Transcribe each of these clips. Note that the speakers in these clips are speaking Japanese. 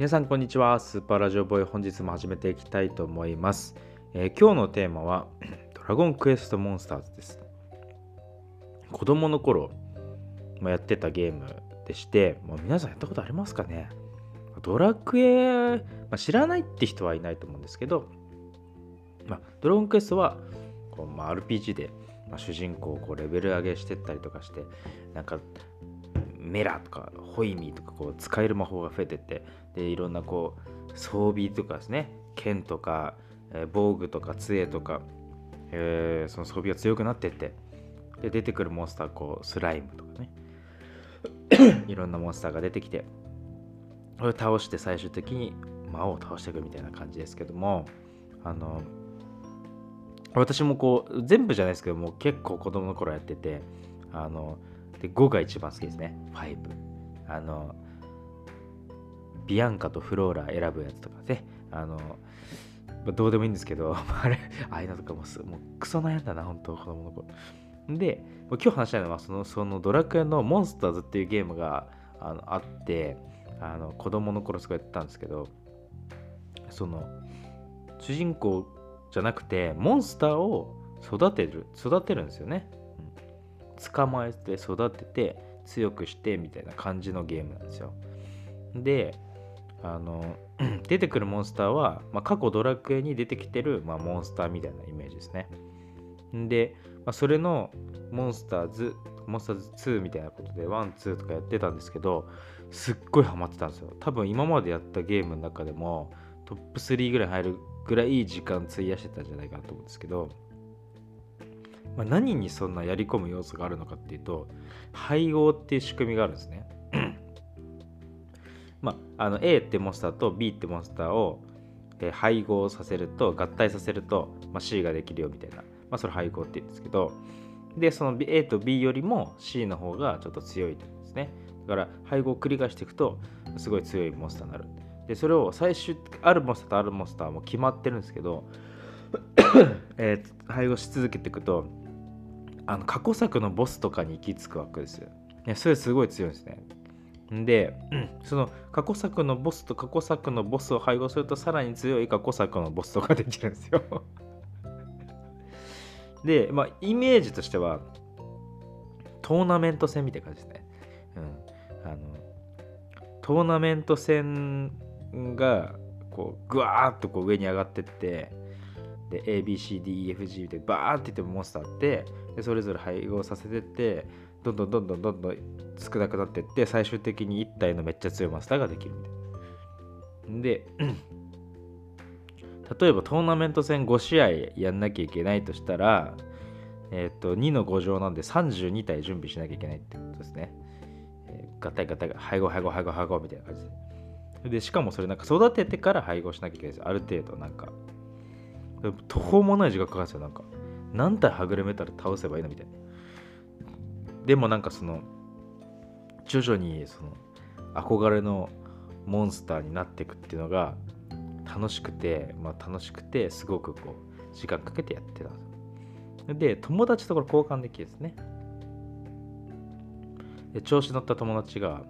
皆さんこんにちは。スーパーラジオボーイ本日も始めていきたいと思います、えー、今日のテーマは ドラゴンクエストモンスターズです。子供の頃、まやってたゲームでしてもう皆さんやったことありますかね？ドラクエ、まあ、知らないって人はいないと思うんですけど、まあ、ドラゴンクエストはこう、まあ、RPG で、ま主人公をこうレベル上げしてったりとかしてなんかメラとかホイミーとかこう使える魔法が増えてってでいろんなこう装備とかですね剣とか、え、防具とか杖とか、えー、その装備が強くなってってで出てくるモンスターこうスライムとかね。いろんなモンスターが出てきてそれを倒して最終的に魔王を倒していくみたいな感じですけどもあの私もこう全部じゃないですけども結構子供の頃やっててあので5が一番好きですね。5あのビアンカとフローラ選ぶやつとかね。あのどうでもいいんですけど あれああいうのとかももうクソ悩んだな本当子供の頃。で今日話したいのはそのそのドラクエのモンスターズっていうゲームがあのあってあの子供の頃すごいやってたんですけどその主人公じゃなくてモンスターを育てる育てるんですよね。捕まえて育てて強くしてみたいな感じのゲームなんですよ。であの 出てくるモンスターは、まあ、過去ドラクエに出てきてる、まあ、モンスターみたいなイメージですね。で、まあ、それのモンスターズ、モンスターズ2みたいなことで、1、2とかやってたんですけど、すっごいハマってたんですよ。多分今までやったゲームの中でもトップ3ぐらい入るぐらいいい時間費やしてたんじゃないかなと思うんですけど、まあ、何にそんなやり込む要素があるのかっていうと配合っていう仕組みがあるんですね。まあ、あの A ってモンスターと B ってモンスターを、え配合させると合体させると、まあ、C ができるよみたいな、まあ、それ配合って言うんですけどでその A と B よりも C の方がちょっと強いんですね。だから配合を繰り返していくとすごい強いモンスターになる。でそれを最終あるモンスターとあるモンスターも決まってるんですけど えー、配合し続けていくとあの過去作のボスとかに行き着くわけですよ。それすごい強いですね。で、その過去作のボスと過去作のボスを配合するとさらに強い過去作のボスとかできるんですよ で、まあ、イメージとしては、トーナメント戦みたいな感じですね。うん。あの、トーナメント戦が、こう、ぐわーっとこう上に上がってって、で ABCDEFG でバーっていってもモンスターってでそれぞれ配合させてってどんどんどんどんどんどん少なくなってって最終的に1体のめっちゃ強いマスターができるんで。で 例えばトーナメント戦5試合やんなきゃいけないとしたら、えっ、ー、と2の5乗なんで32体準備しなきゃいけないってことですね。えー、ガタガタ配合配合配合配合みたいな感じで。でしかもそれなんか育ててから配合しなきゃいけないですある程度なんか途方もない時間かかるんですよなんか。何体はぐれめたら倒せばいいのみたいな。でもなんかその徐々にその憧れのモンスターになっていくっていうのが楽しくて、まあ、楽しくてすごくこう時間かけてやってたんですで友達とこれ交換できるんですね。で調子乗った友達が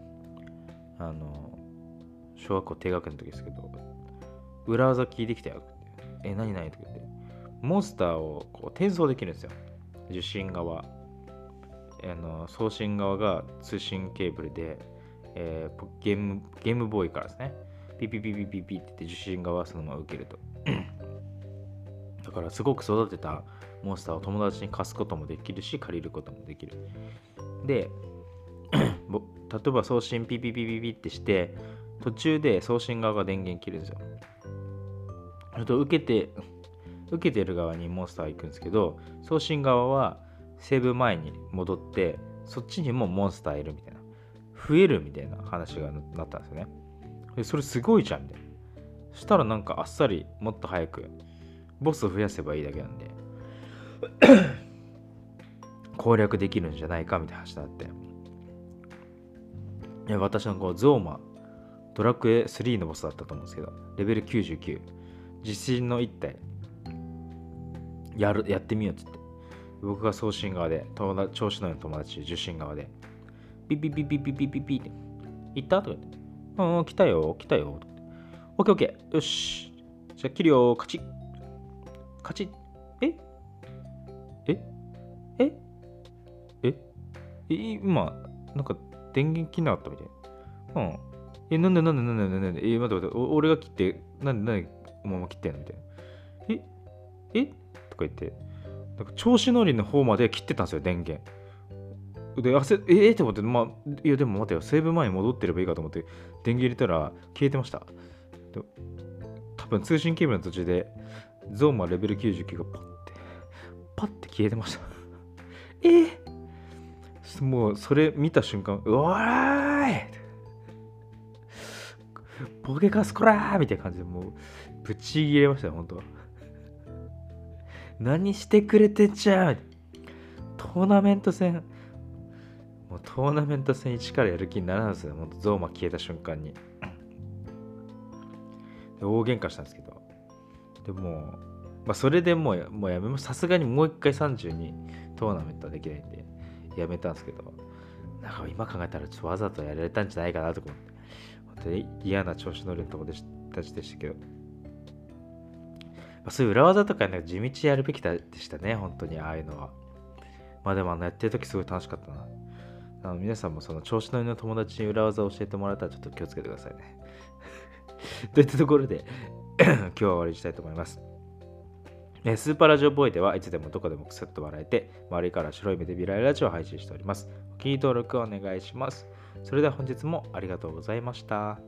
あの小学校低学年の時ですけど裏技聞いてきたよ。え、何々とか言って、モンスターをこう転送できるんですよ。受信側。あの送信側が通信ケーブルで、えー、ゲームゲームボーイからですね、ピピピピピピって言って受信側はそのまま受けると。だからすごく育てたモンスターを友達に貸すこともできるし、借りることもできる。で、例えば送信ピピピピピってして、途中で送信側が電源切るんですよ。ちょっと受けて、受けてる側にモンスター行くんですけど、送信側はセーブ前に戻って、そっちにもモンスターいるみたいな。増えるみたいな話がなったんですよね。でそれすごいじゃんみたいな。そしたらなんかあっさりもっと早くボスを増やせばいいだけなんで 攻略できるんじゃないかみたいな話になって。いや私のこうゾーマドラクエ3のボスだったと思うんですけどレベル99自信の一体やるやってみようっつって僕が送信側で友達調子のような友達受信側でピピピピピピピピって行った？とか言ってうん来たよ来たよオッケーオッケー。よし。じゃあ切るよ。カチッ。カチッ。え？え？え？え？え？今、なんか電源切んなかったみたいな。うん。え、なんでなんでなんでなんでなんで？え、待って待って、お俺が切って、なんでなんでお前も切ってんのみたいな。ええ？とか言って、なんか調子乗りの方まで切ってたんですよ、電源。で、あせえ？ー、って思って、まあ、いや、でも待てよ、セーブ前に戻ってればいいかと思って、電源入れたら消えてました。多分通信ケーブルの途中で、ゾーマレベル99がパッて、パッて消えてました。え？ー、もう、それ見た瞬間、うわーいボケカスコラーみたいな感じで、もう、ぶち切れましたよ、本当何してくれてんじゃんトーナメント戦、もうトーナメント戦1からやる気にならないですよ、本当ゾーマ消えた瞬間に。で大喧嘩したんですけど、でも、まあ、それでもうもうやめます。さすがにもう一回32トーナメントはできないんで、やめたんですけど、なんか今考えたらちょっとわざとやられたんじゃないかなと思って、嫌な調子乗りの友達たちでしたけど、まあ、そういう裏技とかなんか地道やるべきでしたね、本当にああいうのは。まあでもあのやってる時すごい楽しかったな。あの皆さんもその調子乗りの友達に裏技を教えてもらったらちょっと気をつけてくださいね。といったところで 今日は終わりにしたいと思います。スーパーラジオボーイではいつでもどこでもくすっと笑えて、周りから白い目で未来ラジオを配信しております。お気に入り登録お願いします。それでは本日もありがとうございました。